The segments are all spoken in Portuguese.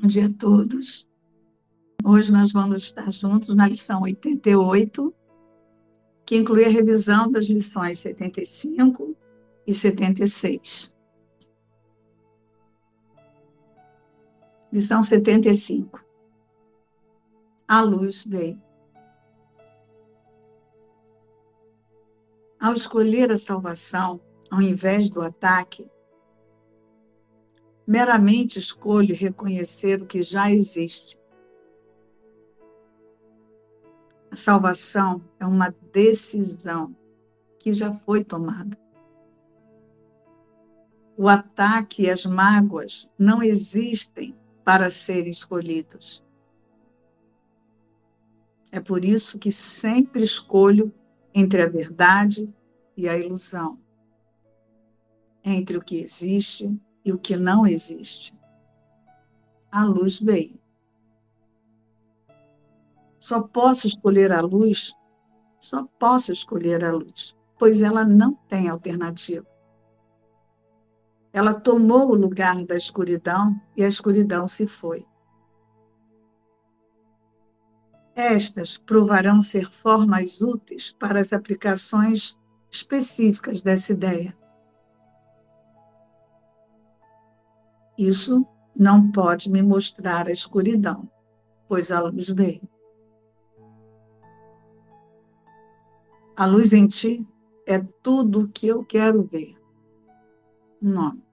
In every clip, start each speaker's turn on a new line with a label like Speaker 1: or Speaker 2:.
Speaker 1: Bom dia a todos. Hoje nós vamos estar juntos na lição 88, que inclui a revisão das lições 75 e 76. Lição 75. A luz veio. Ao escolher a salvação, ao invés do ataque, meramente escolho reconhecer o que já existe. A salvação é uma decisão que já foi tomada. O ataque e as mágoas não existem para serem escolhidos. É por isso que sempre escolho entre a verdade e a ilusão, entre o que existe e o que não existe. A luz veio. Só posso escolher a luz, só posso escolher a luz, pois ela não tem alternativa. Ela tomou o lugar da escuridão e a escuridão se foi. Estas provarão ser formas úteis para as aplicações específicas dessa ideia. Isso não pode me mostrar a escuridão, pois a luz veio. A luz em ti é tudo o que eu quero ver. Nome.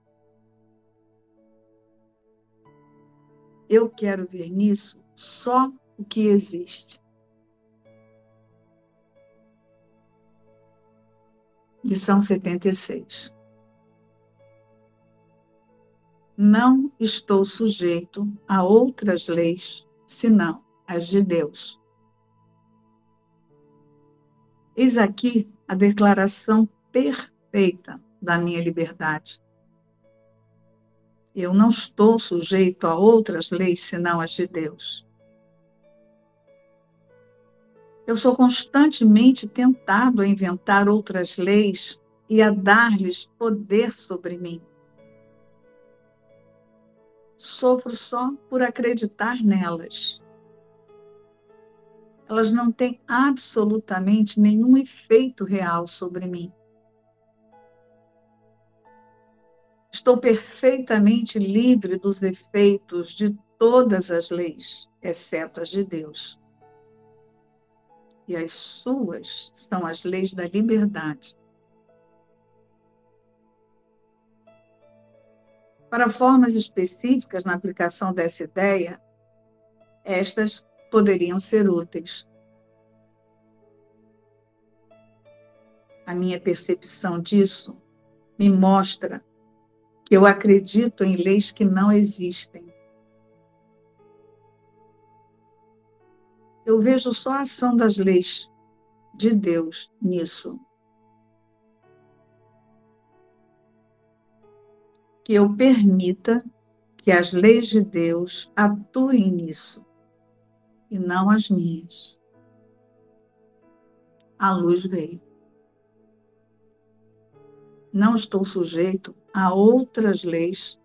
Speaker 1: Eu quero ver nisso só o que existe. Lição 76 não estou sujeito a outras leis senão as de Deus. Eis aqui a declaração perfeita da minha liberdade. Eu não estou sujeito a outras leis senão as de Deus. Eu sou constantemente tentado a inventar outras leis e a dar-lhes poder sobre mim sofro só por acreditar nelas. Elas não têm absolutamente nenhum efeito real sobre mim. Estou perfeitamente livre dos efeitos de todas as leis, exceto as de Deus. E as suas são as leis da liberdade. Para formas específicas na aplicação dessa ideia, estas poderiam ser úteis. A minha percepção disso me mostra que eu acredito em leis que não existem. Eu vejo só a ação das leis de Deus nisso. Que eu permita que as leis de Deus atuem nisso e não as minhas. A luz veio. Não estou sujeito a outras leis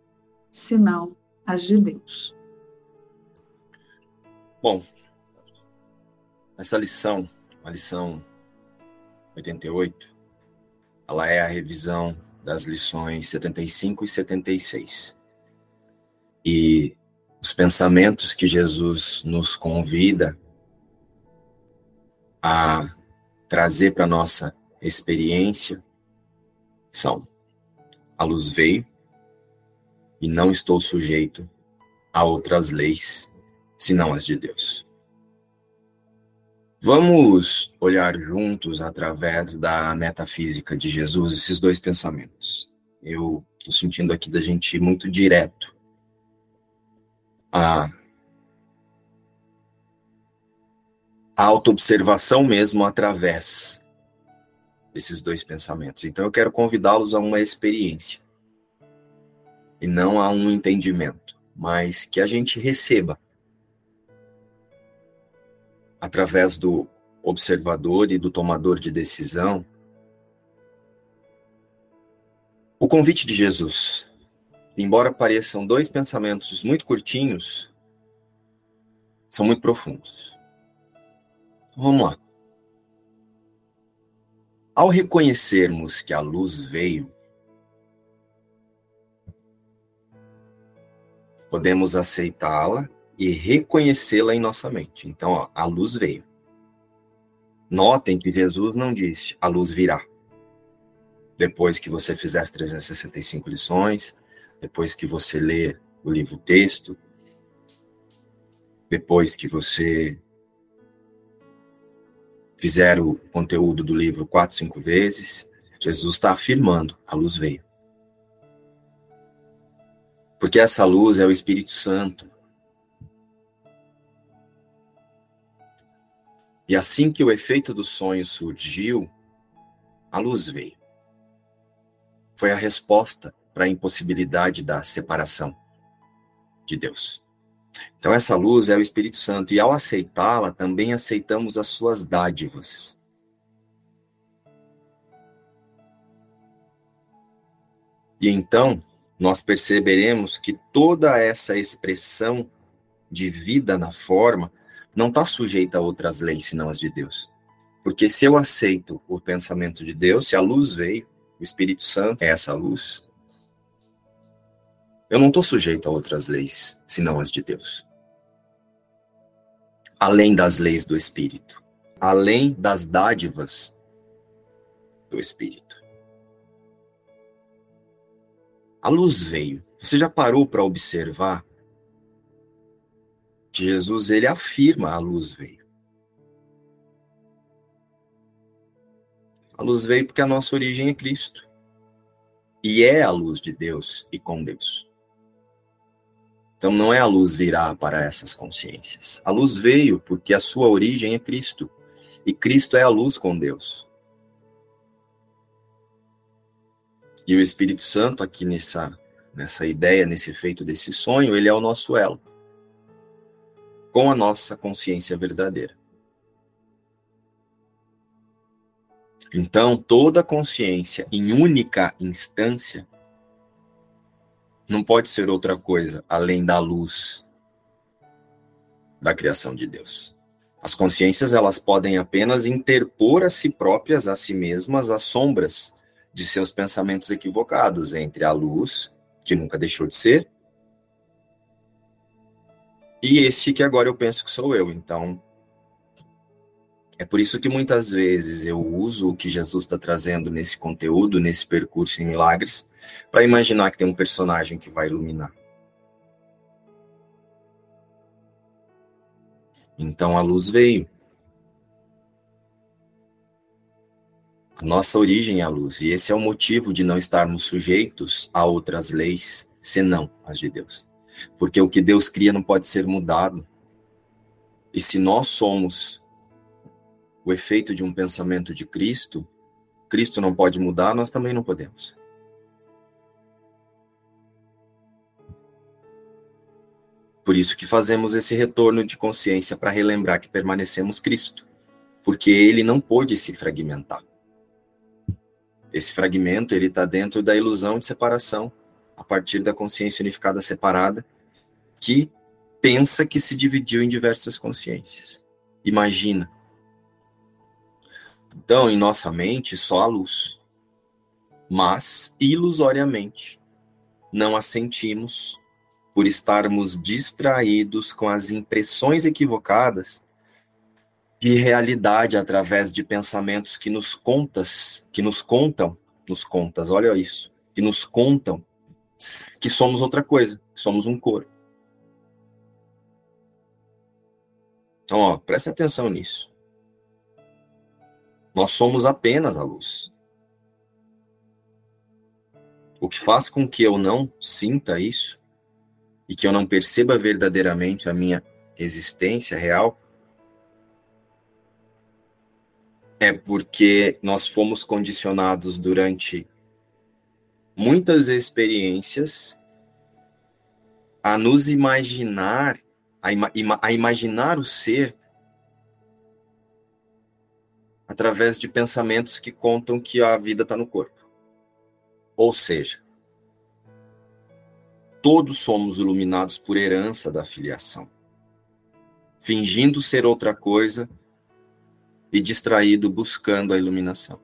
Speaker 1: senão as de Deus.
Speaker 2: Bom, essa lição, a lição 88, ela é a revisão das lições 75 e 76. E os pensamentos que Jesus nos convida a trazer para nossa experiência são: a luz veio e não estou sujeito a outras leis senão as de Deus. Vamos olhar juntos, através da metafísica de Jesus, esses dois pensamentos. Eu estou sentindo aqui da gente muito direto a autoobservação mesmo através desses dois pensamentos. Então eu quero convidá-los a uma experiência e não a um entendimento, mas que a gente receba através do observador e do tomador de decisão, o convite de Jesus. Embora pareçam dois pensamentos muito curtinhos, são muito profundos. Vamos lá. Ao reconhecermos que a luz veio, podemos aceitá-la e reconhecê-la em nossa mente. Então, ó, a luz veio. Notem que Jesus não disse a luz virá. Depois que você fizer as 365 lições, depois que você ler o livro texto, depois que você fizer o conteúdo do livro quatro, cinco vezes, Jesus está afirmando: a luz veio. Porque essa luz é o Espírito Santo. E assim que o efeito do sonho surgiu, a luz veio. Foi a resposta para a impossibilidade da separação de Deus. Então, essa luz é o Espírito Santo, e ao aceitá-la, também aceitamos as suas dádivas. E então, nós perceberemos que toda essa expressão de vida na forma não está sujeita a outras leis senão as de Deus. Porque se eu aceito o pensamento de Deus, se a luz veio, o Espírito Santo é essa luz, eu não estou sujeito a outras leis senão as de Deus. Além das leis do Espírito, além das dádivas do Espírito. A luz veio. Você já parou para observar Jesus ele afirma a luz veio. A luz veio porque a nossa origem é Cristo. E é a luz de Deus e com Deus. Então não é a luz virá para essas consciências. A luz veio porque a sua origem é Cristo. E Cristo é a luz com Deus. E o Espírito Santo, aqui nessa, nessa ideia, nesse efeito desse sonho, ele é o nosso elo com a nossa consciência verdadeira. Então, toda consciência em única instância não pode ser outra coisa além da luz da criação de Deus. As consciências elas podem apenas interpor a si próprias, a si mesmas, as sombras de seus pensamentos equivocados entre a luz, que nunca deixou de ser, e esse que agora eu penso que sou eu. Então, é por isso que muitas vezes eu uso o que Jesus está trazendo nesse conteúdo, nesse percurso em milagres, para imaginar que tem um personagem que vai iluminar. Então a luz veio. A nossa origem é a luz, e esse é o motivo de não estarmos sujeitos a outras leis senão as de Deus. Porque o que Deus cria não pode ser mudado. E se nós somos o efeito de um pensamento de Cristo, Cristo não pode mudar, nós também não podemos. Por isso que fazemos esse retorno de consciência para relembrar que permanecemos Cristo, porque ele não pôde se fragmentar. Esse fragmento ele está dentro da ilusão de separação, a partir da consciência unificada separada, que pensa que se dividiu em diversas consciências. Imagina. Então, em nossa mente, só a luz. Mas, ilusoriamente, não a sentimos por estarmos distraídos com as impressões equivocadas de realidade através de pensamentos que nos contas, que nos contam, nos contas, olha isso, que nos contam que somos outra coisa, somos um corpo. Então, ó, preste atenção nisso. Nós somos apenas a luz. O que faz com que eu não sinta isso e que eu não perceba verdadeiramente a minha existência real é porque nós fomos condicionados durante muitas experiências a nos imaginar, a, ima, a imaginar o ser através de pensamentos que contam que a vida está no corpo. Ou seja, todos somos iluminados por herança da filiação. fingindo ser outra coisa e distraído buscando a iluminação.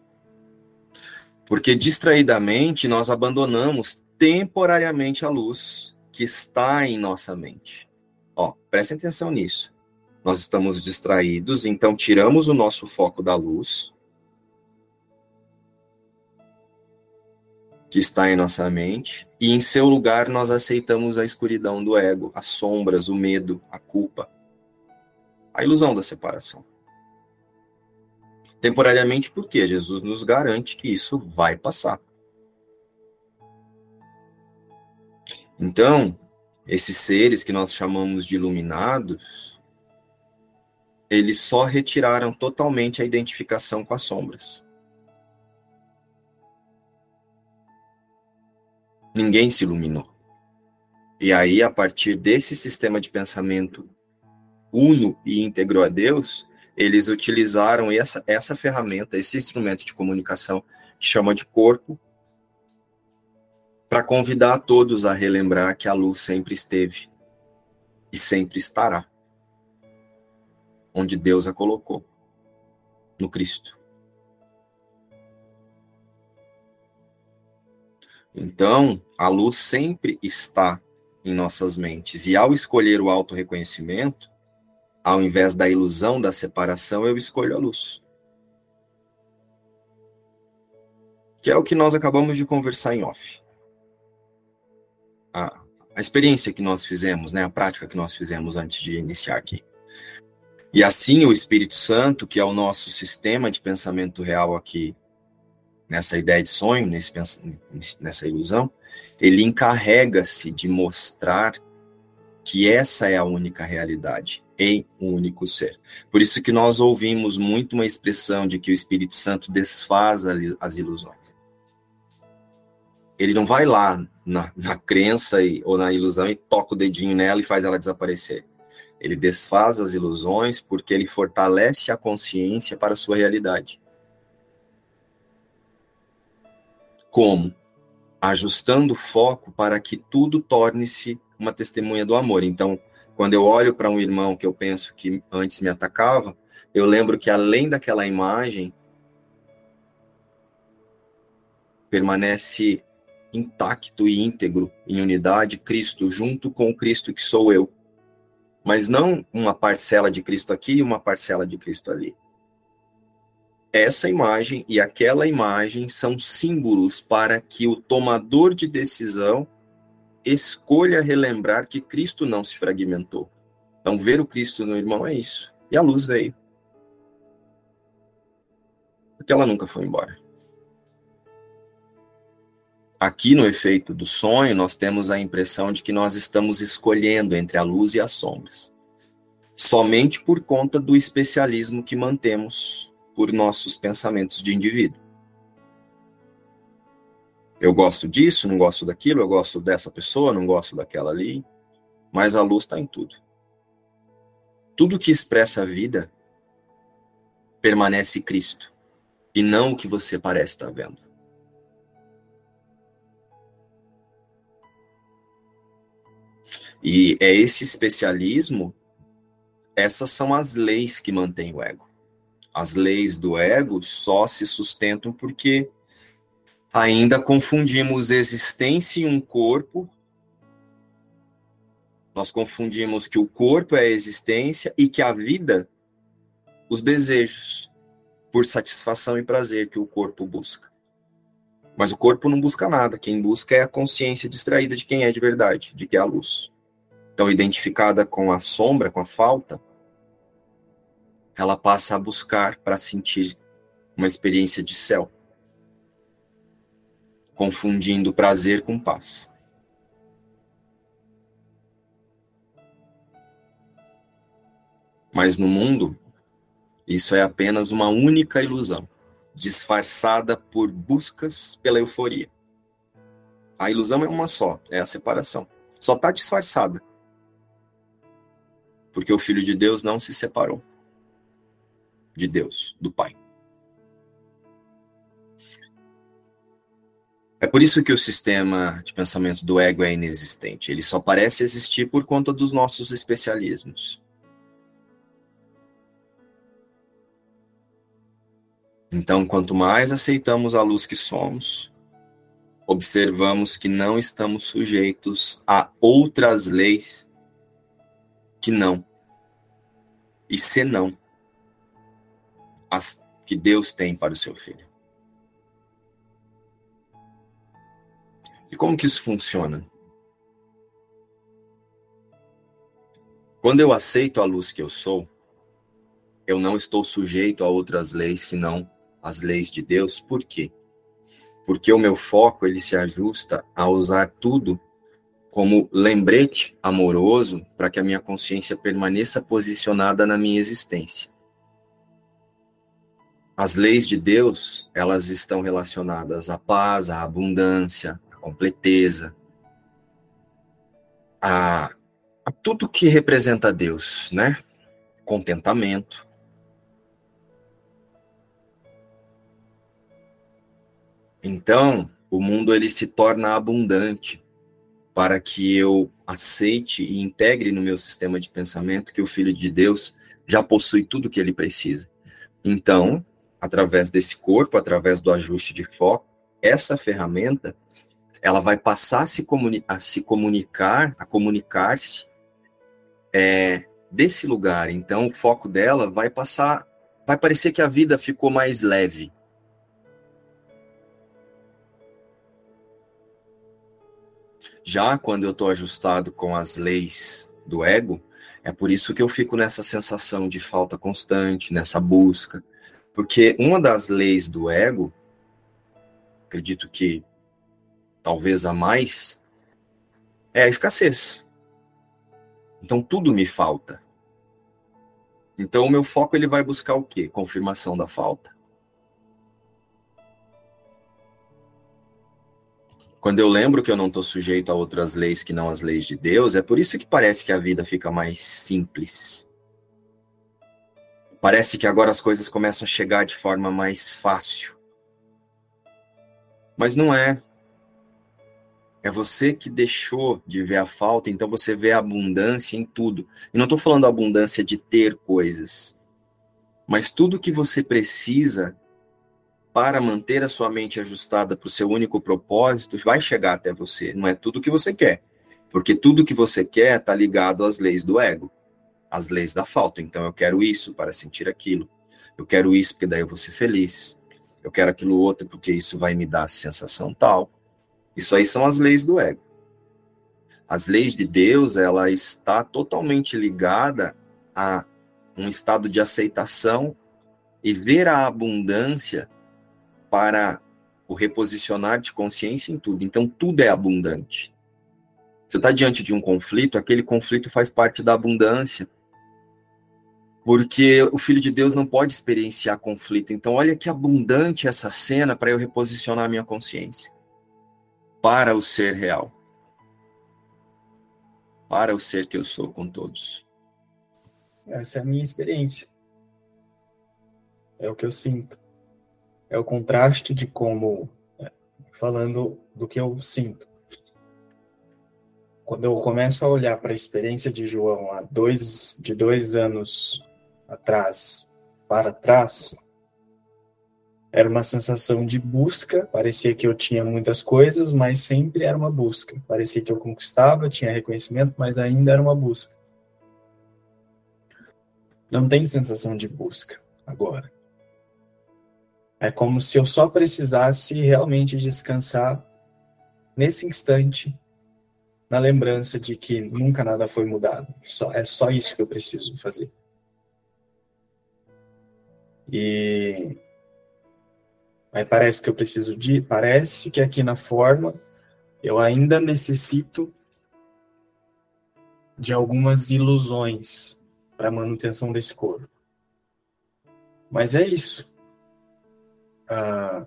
Speaker 2: Porque distraidamente nós abandonamos temporariamente a luz que está em nossa mente. Ó, prestem atenção nisso. Nós estamos distraídos, então tiramos o nosso foco da luz que está em nossa mente, e em seu lugar nós aceitamos a escuridão do ego, as sombras, o medo, a culpa, a ilusão da separação. Temporariamente, porque Jesus nos garante que isso vai passar. Então, esses seres que nós chamamos de iluminados, eles só retiraram totalmente a identificação com as sombras. Ninguém se iluminou. E aí, a partir desse sistema de pensamento uno e íntegro a Deus, eles utilizaram essa, essa ferramenta, esse instrumento de comunicação que chama de corpo, para convidar todos a relembrar que a luz sempre esteve e sempre estará onde Deus a colocou no Cristo. Então, a luz sempre está em nossas mentes. E ao escolher o auto-reconhecimento, ao invés da ilusão da separação, eu escolho a luz. Que é o que nós acabamos de conversar em off. A, a experiência que nós fizemos, né, a prática que nós fizemos antes de iniciar aqui. E assim o Espírito Santo, que é o nosso sistema de pensamento real aqui nessa ideia de sonho, nesse, nessa ilusão, ele encarrega-se de mostrar que essa é a única realidade em um único ser. Por isso que nós ouvimos muito uma expressão de que o Espírito Santo desfaz as ilusões. Ele não vai lá na, na crença e, ou na ilusão e toca o dedinho nela e faz ela desaparecer. Ele desfaz as ilusões porque ele fortalece a consciência para a sua realidade. Como? Ajustando o foco para que tudo torne-se uma testemunha do amor. Então, quando eu olho para um irmão que eu penso que antes me atacava, eu lembro que além daquela imagem, permanece intacto e íntegro em unidade Cristo, junto com o Cristo que sou eu. Mas não uma parcela de Cristo aqui e uma parcela de Cristo ali essa imagem e aquela imagem são símbolos para que o tomador de decisão escolha relembrar que Cristo não se fragmentou. Então, ver o Cristo no irmão é isso. E a luz veio. Porque ela nunca foi embora. Aqui no efeito do sonho, nós temos a impressão de que nós estamos escolhendo entre a luz e as sombras. Somente por conta do especialismo que mantemos por nossos pensamentos de indivíduo. Eu gosto disso, não gosto daquilo, eu gosto dessa pessoa, não gosto daquela ali, mas a luz está em tudo. Tudo que expressa a vida permanece Cristo e não o que você parece estar vendo. E é esse especialismo, essas são as leis que mantêm o ego as leis do ego só se sustentam porque ainda confundimos existência em um corpo. Nós confundimos que o corpo é a existência e que a vida, os desejos, por satisfação e prazer que o corpo busca. Mas o corpo não busca nada, quem busca é a consciência distraída de quem é de verdade, de que é a luz. Então, identificada com a sombra, com a falta, ela passa a buscar para sentir uma experiência de céu, confundindo prazer com paz. Mas no mundo, isso é apenas uma única ilusão, disfarçada por buscas pela euforia. A ilusão é uma só, é a separação. Só está disfarçada. Porque o Filho de Deus não se separou de Deus, do Pai. por isso que o sistema de pensamento do ego é inexistente. Ele só parece existir por conta dos nossos especialismos. Então, quanto mais aceitamos a luz que somos, observamos que não estamos sujeitos a outras leis que não e senão as que Deus tem para o seu filho. E como que isso funciona? Quando eu aceito a luz que eu sou, eu não estou sujeito a outras leis senão as leis de Deus. Por quê? Porque o meu foco ele se ajusta a usar tudo como lembrete amoroso para que a minha consciência permaneça posicionada na minha existência. As leis de Deus, elas estão relacionadas à paz, à abundância, completeza, a, a tudo que representa Deus, né? Contentamento. Então, o mundo ele se torna abundante para que eu aceite e integre no meu sistema de pensamento que o Filho de Deus já possui tudo que ele precisa. Então, através desse corpo, através do ajuste de foco, essa ferramenta ela vai passar a se, comuni a se comunicar, a comunicar-se é, desse lugar. Então, o foco dela vai passar, vai parecer que a vida ficou mais leve. Já quando eu estou ajustado com as leis do ego, é por isso que eu fico nessa sensação de falta constante, nessa busca. Porque uma das leis do ego, acredito que talvez a mais, é a escassez. Então tudo me falta. Então o meu foco ele vai buscar o quê? Confirmação da falta. Quando eu lembro que eu não estou sujeito a outras leis que não as leis de Deus, é por isso que parece que a vida fica mais simples. Parece que agora as coisas começam a chegar de forma mais fácil. Mas não é. É você que deixou de ver a falta, então você vê a abundância em tudo. E não estou falando abundância de ter coisas, mas tudo que você precisa para manter a sua mente ajustada para o seu único propósito, vai chegar até você. Não é tudo que você quer. Porque tudo que você quer está ligado às leis do ego, às leis da falta. Então, eu quero isso para sentir aquilo. Eu quero isso porque daí eu vou ser feliz. Eu quero aquilo outro porque isso vai me dar a sensação tal. Isso aí são as leis do ego. As leis de Deus, ela está totalmente ligada a um estado de aceitação e ver a abundância para o reposicionar de consciência em tudo. Então, tudo é abundante. Você está diante de um conflito, aquele conflito faz parte da abundância. Porque o Filho de Deus não pode experienciar conflito. Então, olha que abundante essa cena para eu reposicionar a minha consciência para o ser real. Para o ser que eu sou com todos.
Speaker 3: Essa é a minha experiência. É o que eu sinto é o contraste de como, é, falando do que eu sinto. Quando eu começo a olhar para a experiência de João há dois, de dois anos atrás para trás, era uma sensação de busca. Parecia que eu tinha muitas coisas, mas sempre era uma busca. Parecia que eu conquistava, tinha reconhecimento, mas ainda era uma busca. Não tem sensação de busca agora. É como se eu só precisasse realmente descansar nesse instante, na lembrança de que nunca nada foi mudado. Só, é só isso que eu preciso fazer. E aí parece que eu preciso de. Parece que aqui na forma eu ainda necessito de algumas ilusões para a manutenção desse corpo. Mas é isso uh,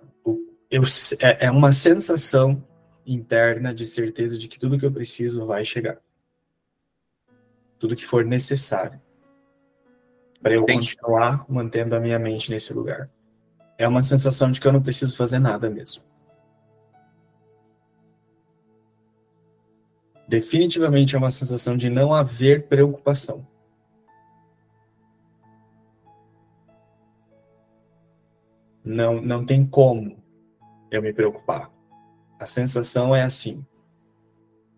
Speaker 3: eu, é, é uma sensação interna de certeza de que tudo que eu preciso vai chegar. Tudo que for necessário para eu Entendi. continuar mantendo a minha mente nesse lugar. É uma sensação de que eu não preciso fazer nada mesmo. Definitivamente é uma sensação de não haver preocupação. não, não tem como eu me preocupar. A sensação é assim.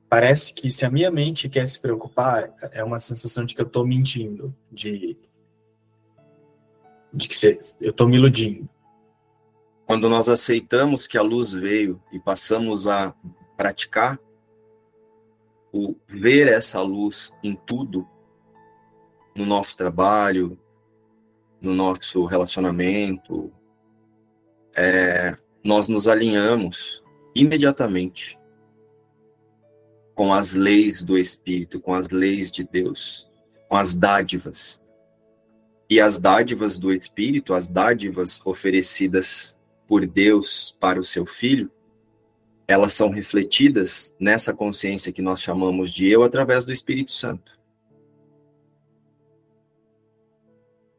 Speaker 3: Parece que se a minha mente quer se preocupar, é uma sensação de que eu estou mentindo, de, de que eu estou me iludindo.
Speaker 2: Quando nós aceitamos que a luz veio e passamos a praticar o ver essa luz em tudo, no nosso trabalho, no nosso relacionamento, é, nós nos alinhamos imediatamente com as leis do Espírito, com as leis de Deus, com as dádivas. E as dádivas do Espírito, as dádivas oferecidas por Deus para o seu filho, elas são refletidas nessa consciência que nós chamamos de eu através do Espírito Santo.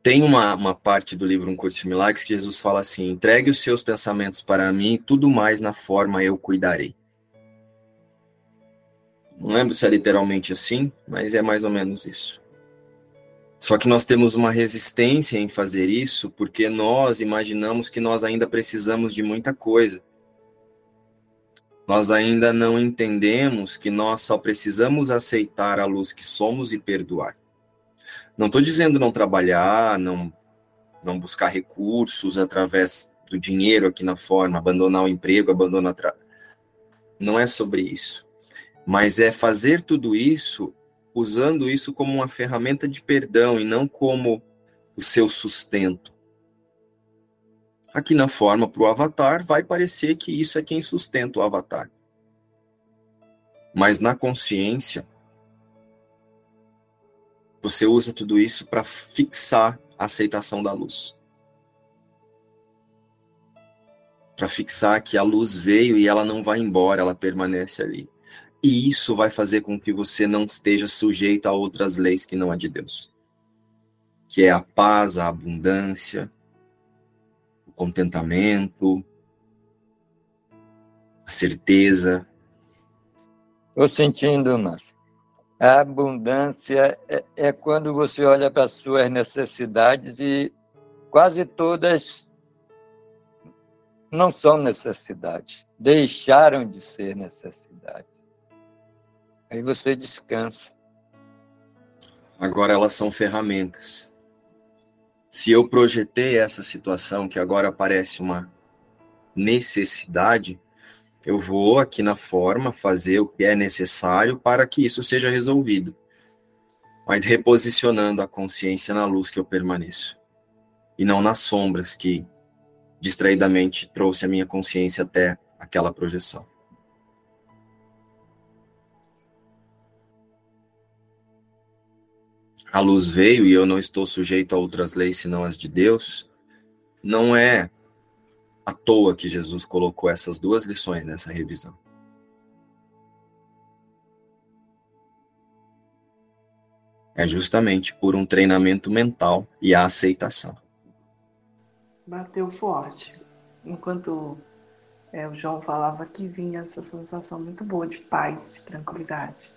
Speaker 2: Tem uma, uma parte do livro Um Curso de Milagres que Jesus fala assim: entregue os seus pensamentos para mim, tudo mais na forma eu cuidarei. Não lembro se é literalmente assim, mas é mais ou menos isso. Só que nós temos uma resistência em fazer isso porque nós imaginamos que nós ainda precisamos de muita coisa. Nós ainda não entendemos que nós só precisamos aceitar a luz que somos e perdoar. Não estou dizendo não trabalhar, não, não buscar recursos através do dinheiro aqui na forma, abandonar o emprego, abandonar. Tra... Não é sobre isso. Mas é fazer tudo isso usando isso como uma ferramenta de perdão e não como o seu sustento. Aqui na forma para o avatar, vai parecer que isso é quem sustenta o avatar. Mas na consciência, você usa tudo isso para fixar a aceitação da luz. Para fixar que a luz veio e ela não vai embora, ela permanece ali. E isso vai fazer com que você não esteja sujeito a outras leis que não a de Deus. Que é a paz, a abundância, o contentamento, a certeza.
Speaker 4: Estou sentindo, Márcio. A abundância é, é quando você olha para as suas necessidades e quase todas não são necessidades, deixaram de ser necessidades. Aí você descansa.
Speaker 2: Agora elas são ferramentas. Se eu projetei essa situação que agora parece uma necessidade, eu vou aqui na forma fazer o que é necessário para que isso seja resolvido. Mas reposicionando a consciência na luz que eu permaneço. E não nas sombras que distraidamente trouxe a minha consciência até aquela projeção. A luz veio e eu não estou sujeito a outras leis senão as de Deus, não é à toa que Jesus colocou essas duas lições nessa revisão. É justamente por um treinamento mental e a aceitação.
Speaker 5: Bateu forte. Enquanto é, o João falava que vinha essa sensação muito boa de paz, de tranquilidade.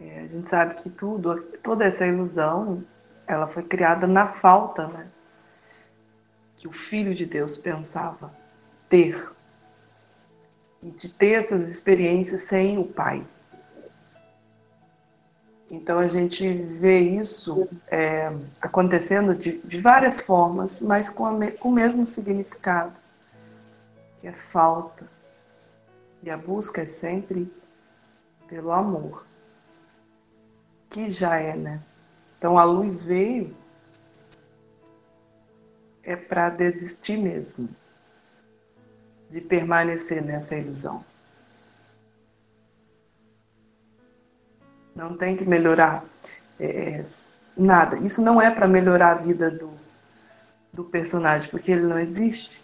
Speaker 5: É, a gente sabe que tudo, toda essa ilusão, ela foi criada na falta, né? que o Filho de Deus pensava ter. E de ter essas experiências sem o Pai. Então a gente vê isso é, acontecendo de, de, várias formas, mas com, com o mesmo significado, que é falta. E a busca é sempre pelo amor, que já é, né? Então a luz veio é para desistir mesmo de permanecer nessa ilusão. Não tem que melhorar é, nada. Isso não é para melhorar a vida do, do personagem, porque ele não existe.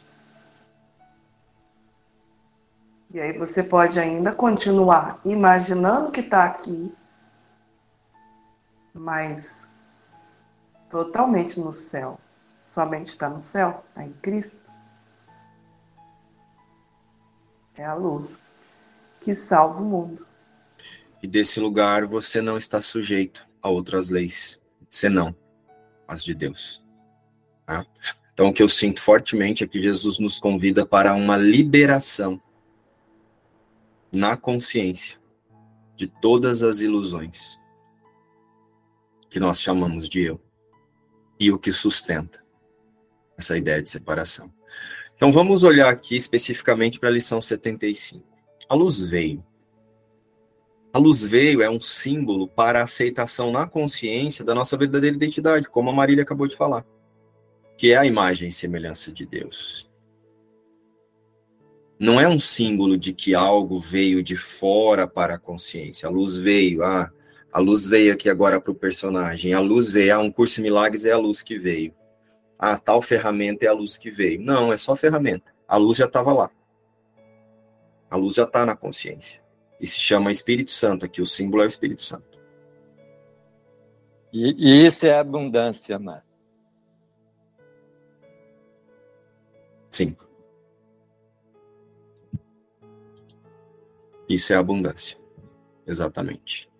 Speaker 5: E aí você pode ainda continuar imaginando que está aqui, mas totalmente no céu. Sua mente está no céu, está em Cristo. É a luz que salva o mundo.
Speaker 2: E desse lugar você não está sujeito a outras leis, senão as de Deus. Tá? Então, o que eu sinto fortemente é que Jesus nos convida para uma liberação na consciência de todas as ilusões que nós chamamos de eu e o que sustenta essa ideia de separação. Então, vamos olhar aqui especificamente para a lição 75. A luz veio. A luz veio é um símbolo para a aceitação na consciência da nossa verdadeira identidade, como a Marília acabou de falar que é a imagem e semelhança de Deus. Não é um símbolo de que algo veio de fora para a consciência. A luz veio, ah, a luz veio aqui agora para o personagem. A luz veio, ah, um curso de milagres é a luz que veio. Ah, tal ferramenta é a luz que veio. Não, é só ferramenta. A luz já estava lá. A luz já está na consciência. E se chama Espírito Santo aqui. O símbolo é o Espírito Santo.
Speaker 4: E, e isso é abundância, Márcio.
Speaker 2: Sim. Isso é abundância. Exatamente.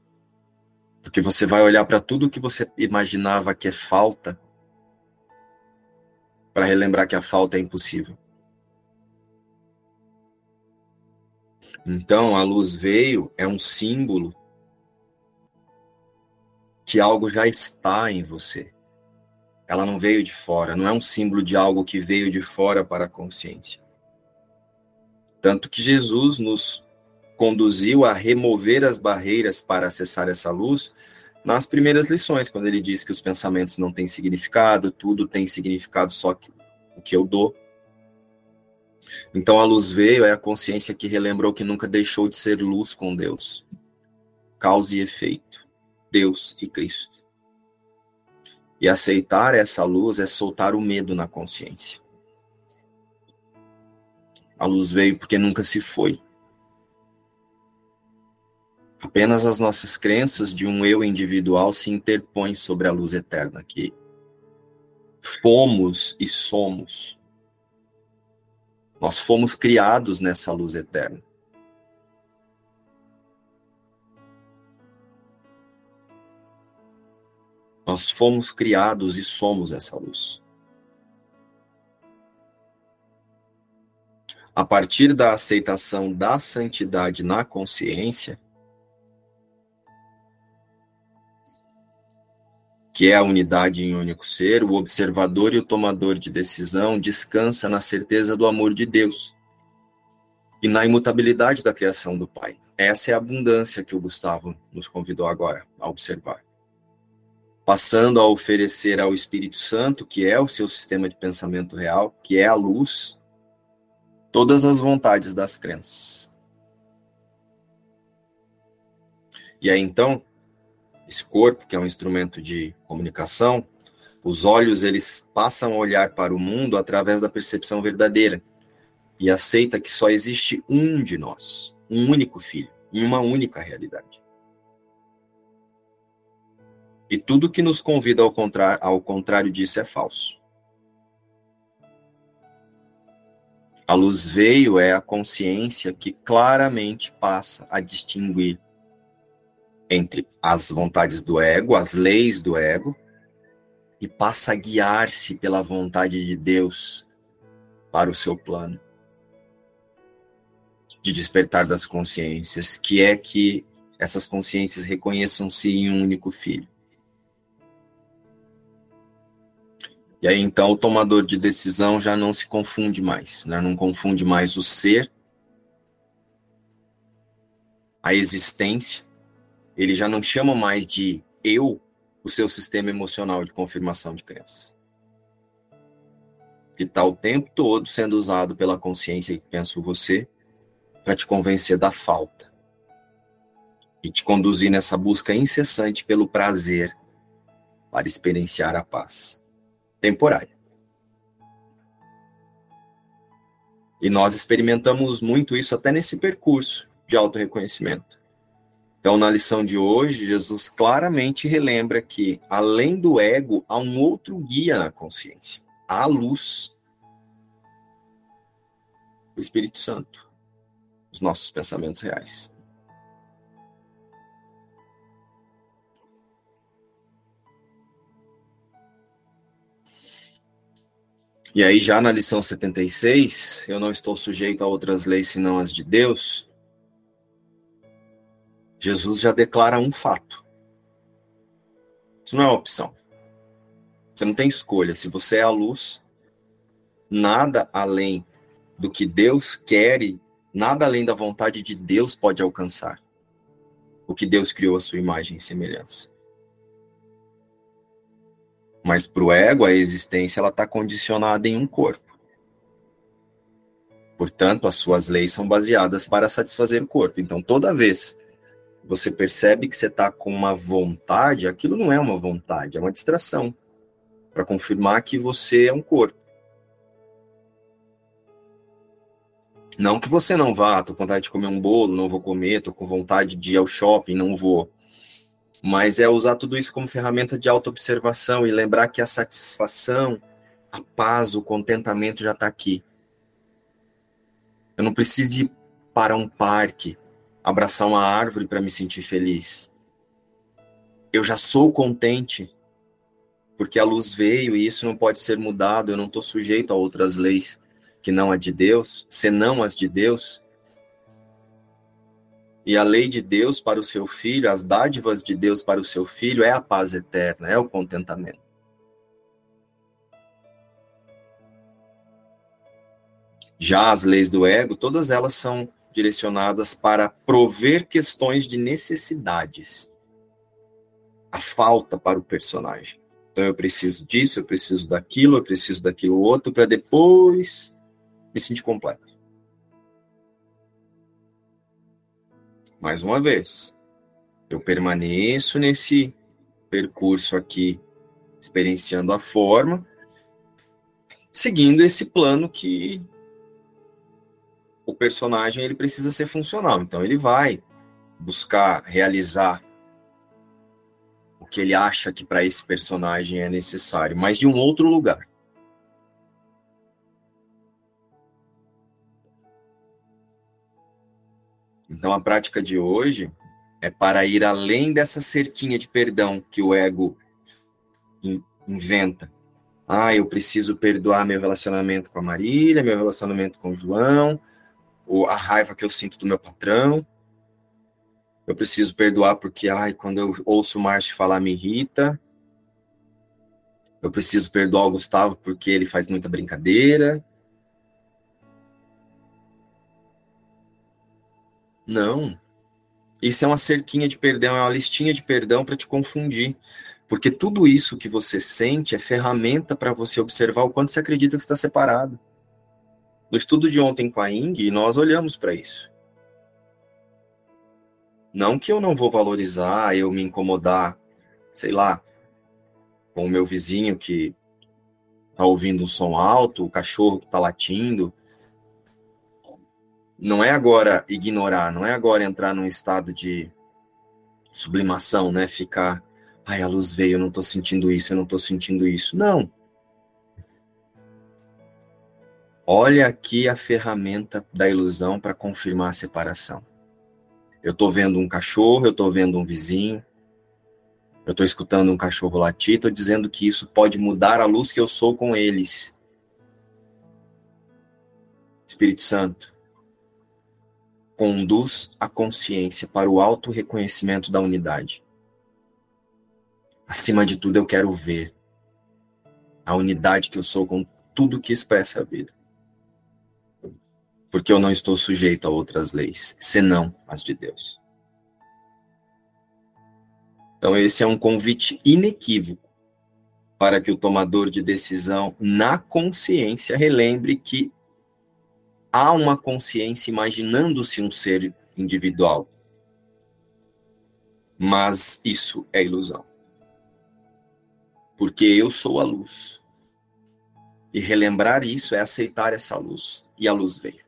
Speaker 2: Porque você vai olhar para tudo que você imaginava que é falta para relembrar que a falta é impossível. Então, a luz veio é um símbolo que algo já está em você. Ela não veio de fora, não é um símbolo de algo que veio de fora para a consciência. Tanto que Jesus nos conduziu a remover as barreiras para acessar essa luz nas primeiras lições, quando ele diz que os pensamentos não têm significado, tudo tem significado só que o que eu dou. Então a luz veio é a consciência que relembrou que nunca deixou de ser luz com Deus. Causa e efeito. Deus e Cristo. E aceitar essa luz é soltar o medo na consciência. A luz veio porque nunca se foi. Apenas as nossas crenças de um eu individual se interpõem sobre a luz eterna que fomos e somos. Nós fomos criados nessa luz eterna. Nós fomos criados e somos essa luz. A partir da aceitação da santidade na consciência, que é a unidade em único ser, o observador e o tomador de decisão descansa na certeza do amor de Deus e na imutabilidade da criação do Pai. Essa é a abundância que o Gustavo nos convidou agora a observar passando a oferecer ao Espírito Santo, que é o seu sistema de pensamento real, que é a luz, todas as vontades das crenças. E aí então, esse corpo, que é um instrumento de comunicação, os olhos eles passam a olhar para o mundo através da percepção verdadeira e aceita que só existe um de nós, um único filho, em uma única realidade. E tudo que nos convida ao contrário, ao contrário disso é falso. A luz veio é a consciência que claramente passa a distinguir entre as vontades do ego, as leis do ego, e passa a guiar-se pela vontade de Deus para o seu plano de despertar das consciências, que é que essas consciências reconheçam-se em um único filho. E aí então o tomador de decisão já não se confunde mais, né? não confunde mais o ser, a existência, ele já não chama mais de eu o seu sistema emocional de confirmação de crenças. Que está o tempo todo sendo usado pela consciência que pensa você para te convencer da falta e te conduzir nessa busca incessante pelo prazer para experienciar a paz temporária. E nós experimentamos muito isso até nesse percurso de auto-reconhecimento. Então, na lição de hoje, Jesus claramente relembra que, além do ego, há um outro guia na consciência a luz, o Espírito Santo, os nossos pensamentos reais. E aí, já na lição 76, eu não estou sujeito a outras leis senão as de Deus. Jesus já declara um fato. Isso não é uma opção. Você não tem escolha. Se você é a luz, nada além do que Deus quer nada além da vontade de Deus pode alcançar. O que Deus criou a sua imagem e semelhança. Mas para o ego, a existência ela está condicionada em um corpo. Portanto, as suas leis são baseadas para satisfazer o corpo. Então, toda vez você percebe que você está com uma vontade, aquilo não é uma vontade, é uma distração para confirmar que você é um corpo. Não que você não vá, tô com vontade de comer um bolo, não vou comer, tô com vontade de ir ao shopping, não vou. Mas é usar tudo isso como ferramenta de autoobservação e lembrar que a satisfação, a paz, o contentamento já está aqui. Eu não preciso ir para um parque, abraçar uma árvore para me sentir feliz. Eu já sou contente porque a luz veio e isso não pode ser mudado, eu não estou sujeito a outras leis que não a de Deus, senão as de Deus. E a lei de Deus para o seu filho, as dádivas de Deus para o seu filho é a paz eterna, é o contentamento. Já as leis do ego, todas elas são direcionadas para prover questões de necessidades. A falta para o personagem. Então eu preciso disso, eu preciso daquilo, eu preciso daquilo outro para depois me sentir completo. Mais uma vez, eu permaneço nesse percurso aqui, experienciando a forma, seguindo esse plano que o personagem ele precisa ser funcional. Então ele vai buscar realizar o que ele acha que para esse personagem é necessário, mas de um outro lugar. Então, a prática de hoje é para ir além dessa cerquinha de perdão que o ego inventa. Ah, eu preciso perdoar meu relacionamento com a Marília, meu relacionamento com o João, a raiva que eu sinto do meu patrão. Eu preciso perdoar porque, ai, quando eu ouço o Márcio falar me irrita. Eu preciso perdoar o Gustavo porque ele faz muita brincadeira. Não. Isso é uma cerquinha de perdão, é uma listinha de perdão para te confundir. Porque tudo isso que você sente é ferramenta para você observar o quanto você acredita que está separado. No estudo de ontem com a Ing, nós olhamos para isso. Não que eu não vou valorizar, eu me incomodar, sei lá, com o meu vizinho que está ouvindo um som alto, o cachorro que está latindo, não é agora ignorar, não é agora entrar num estado de sublimação, né? Ficar, ai, a luz veio, eu não tô sentindo isso, eu não tô sentindo isso. Não. Olha aqui a ferramenta da ilusão para confirmar a separação. Eu estou vendo um cachorro, eu estou vendo um vizinho, eu estou escutando um cachorro latir, estou dizendo que isso pode mudar a luz que eu sou com eles. Espírito Santo, conduz a consciência para o auto-reconhecimento da unidade. Acima de tudo, eu quero ver a unidade que eu sou com tudo que expressa a vida. Porque eu não estou sujeito a outras leis, senão as de Deus. Então, esse é um convite inequívoco para que o tomador de decisão, na consciência, relembre que há uma consciência imaginando-se um ser individual. Mas isso é ilusão. Porque eu sou a luz. E relembrar isso é aceitar essa luz. E a luz veio.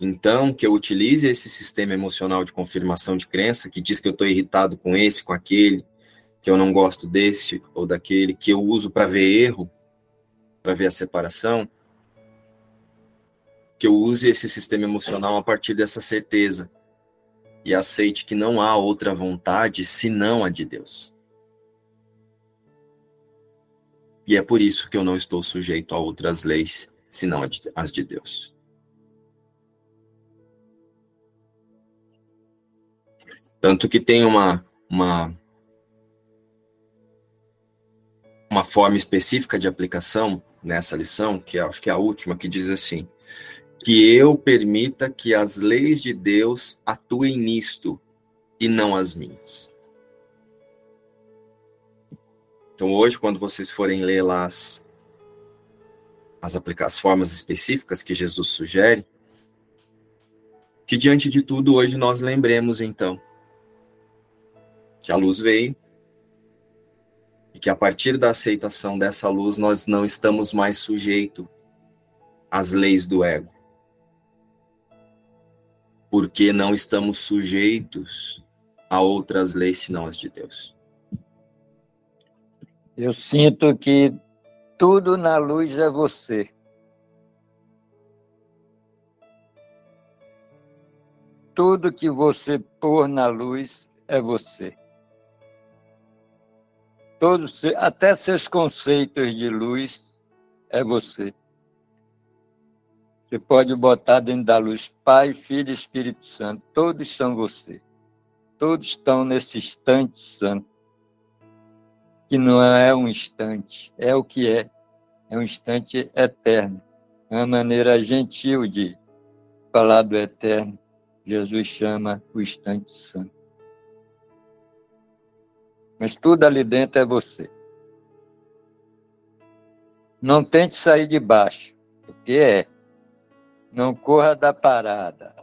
Speaker 2: Então, que eu utilize esse sistema emocional de confirmação de crença, que diz que eu estou irritado com esse, com aquele, que eu não gosto desse ou daquele, que eu uso para ver erro, para ver a separação, que eu use esse sistema emocional a partir dessa certeza e aceite que não há outra vontade senão a de Deus. E é por isso que eu não estou sujeito a outras leis, senão as de Deus. Tanto que tem uma, uma, uma forma específica de aplicação nessa lição, que acho que é a última, que diz assim: que eu permita que as leis de Deus atuem nisto e não as minhas. Então, hoje, quando vocês forem ler lá as, as, as formas específicas que Jesus sugere, que diante de tudo, hoje nós lembremos, então, que a luz veio e que a partir da aceitação dessa luz, nós não estamos mais sujeitos às leis do ego. Porque não estamos sujeitos a outras leis senão as de Deus.
Speaker 4: Eu sinto que tudo na luz é você. Tudo que você pôr na luz é você. Todos, até seus conceitos de luz é você. Você pode botar dentro da luz Pai, Filho e Espírito Santo. Todos são você. Todos estão nesse instante santo que não é um instante, é o que é, é um instante eterno. É uma maneira gentil de falar do eterno. Jesus chama o instante santo. Mas tudo ali dentro é você. Não tente sair de baixo, porque é. Não corra da parada.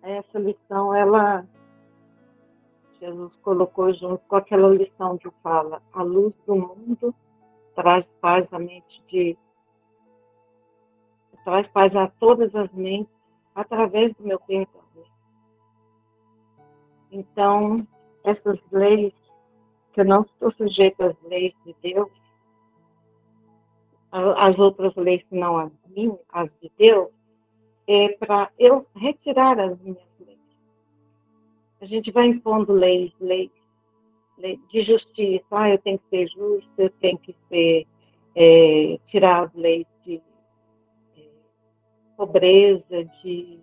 Speaker 6: Essa lição, ela Jesus colocou junto com aquela lição que fala: a luz do mundo traz paz à mente de. traz paz a todas as mentes através do meu perdão. Então, essas leis, eu não estou sujeito às leis de Deus, as outras leis que não as minhas, as de Deus, é para eu retirar as minhas a gente vai impondo leis, leis, leis de justiça. Ah, eu tenho que ser justo, eu tenho que ser é, tirar as leis de é, pobreza, de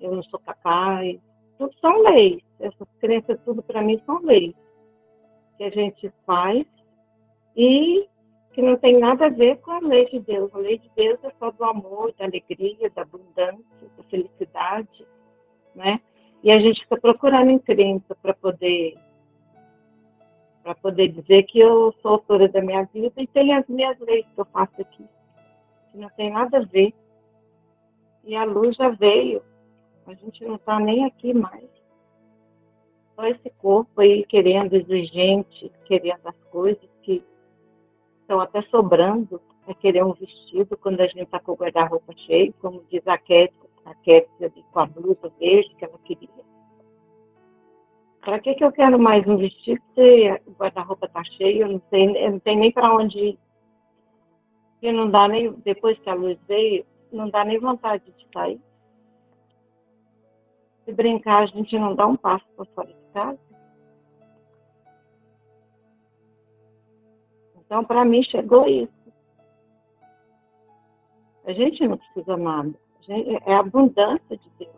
Speaker 6: eu não sou capaz. Tudo são leis. Essas crenças, tudo para mim são leis que a gente faz e que não tem nada a ver com a lei de Deus. A lei de Deus é só do amor, da alegria, da abundância, da felicidade, né? E a gente fica procurando encrenca para poder para poder dizer que eu sou autora da minha vida e tem as minhas leis que eu faço aqui, que não tem nada a ver. E a luz já veio, a gente não está nem aqui mais. Só esse corpo aí querendo, exigente, querendo as coisas que estão até sobrando, é querer um vestido quando a gente está com o guarda-roupa cheio, como diz a Kétia, a com a blusa verde que ela queria. Para que, que eu quero mais um vestido se o guarda-roupa está cheio, não, eu não nem para onde ir. E não dá nem, depois que a luz veio, não dá nem vontade de sair. Se brincar, a gente não dá um passo para fora casa. Então, para mim, chegou isso. A gente não precisa nada. É a abundância de Deus.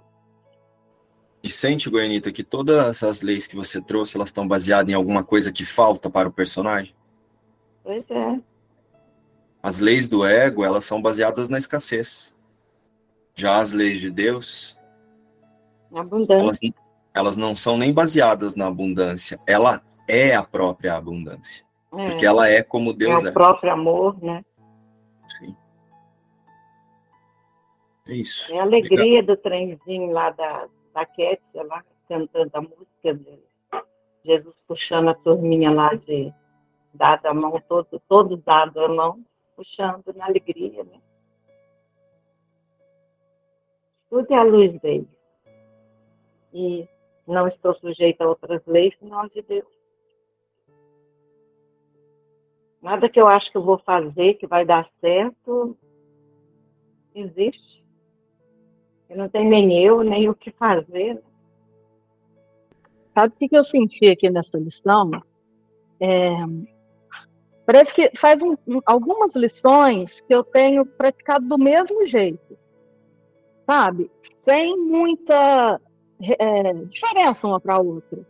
Speaker 2: E sente, Goianita, que todas essas leis que você trouxe, elas estão baseadas em alguma coisa que falta para o personagem?
Speaker 6: Pois é.
Speaker 2: As leis do ego, elas são baseadas na escassez. Já as leis de Deus,
Speaker 6: abundância.
Speaker 2: Elas, elas não são nem baseadas na abundância. Ela é a própria abundância. É. Porque ela é como Deus é.
Speaker 6: O é o próprio amor, né?
Speaker 2: Sim. É isso.
Speaker 6: É a alegria Legal. do trenzinho lá da, da Kétia, lá cantando a música dele. Jesus puxando a turminha lá de dada a mão, todo, todos dados a mão, puxando na alegria, né? Tudo é a luz dele. E não estou sujeita a outras leis, senão de Deus. Nada que eu acho que eu vou fazer que vai dar certo existe. Eu não tenho nem eu, nem o que fazer.
Speaker 7: Sabe o que eu senti aqui nessa lição? É, Parece que faz um, algumas lições que eu tenho praticado do mesmo jeito, sabe? Sem muita é, diferença uma para a outra.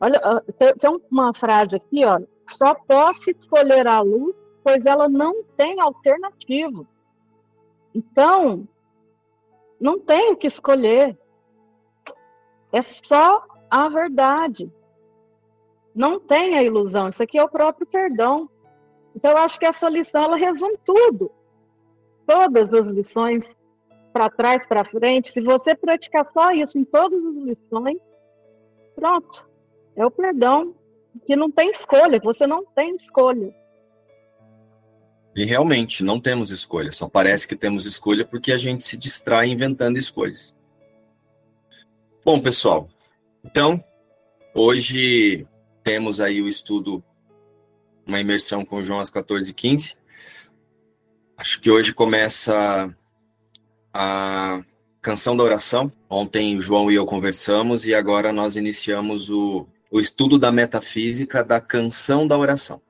Speaker 7: Olha, tem, tem uma frase aqui, ó. Só posso escolher a luz, pois ela não tem alternativo. Então, não tem o que escolher. É só a verdade. Não tem a ilusão. Isso aqui é o próprio perdão. Então, eu acho que essa lição ela resume tudo. Todas as lições, para trás, para frente. Se você praticar só isso em todas as lições, pronto. É o perdão que não tem escolha. Você não tem escolha.
Speaker 2: E realmente, não temos escolha. Só parece que temos escolha porque a gente se distrai inventando escolhas. Bom, pessoal, então, hoje temos aí o estudo, uma imersão com João às 14h15. Acho que hoje começa a canção da oração. Ontem o João e eu conversamos e agora nós iniciamos o, o estudo da metafísica da canção da oração.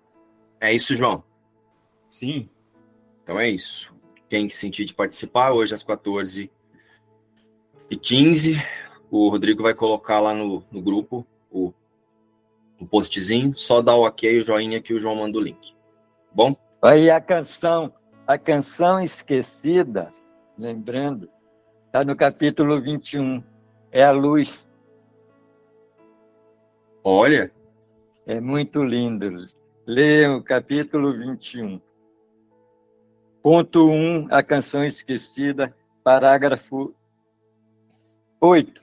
Speaker 2: É isso, João?
Speaker 3: Sim.
Speaker 2: Então é isso. Quem sentir de participar, hoje às 14 e 15 o Rodrigo vai colocar lá no, no grupo o, o postzinho, só dá o ok, o joinha que o João manda o link. Bom?
Speaker 4: Aí a canção, a canção esquecida, lembrando, está no capítulo 21, é a luz.
Speaker 2: Olha.
Speaker 4: É muito lindo. Leiam o capítulo 21. Ponto 1, a canção esquecida, parágrafo 8.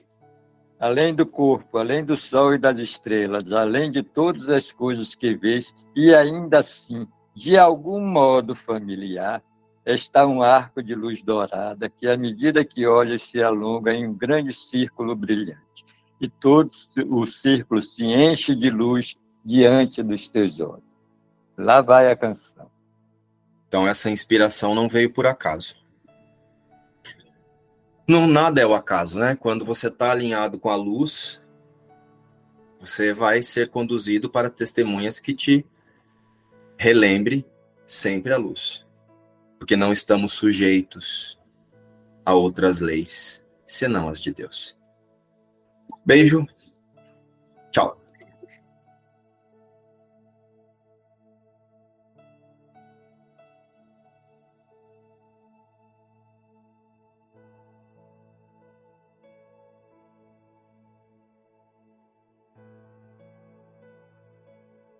Speaker 4: Além do corpo, além do sol e das estrelas, além de todas as coisas que vês, e ainda assim, de algum modo familiar, está um arco de luz dourada que, à medida que olhas, se alonga em um grande círculo brilhante. E todo o círculo se enche de luz diante dos teus olhos. Lá vai a canção.
Speaker 2: Então essa inspiração não veio por acaso. Não, nada é o acaso, né? Quando você está alinhado com a luz, você vai ser conduzido para testemunhas que te relembre sempre a luz. Porque não estamos sujeitos a outras leis, senão as de Deus. Beijo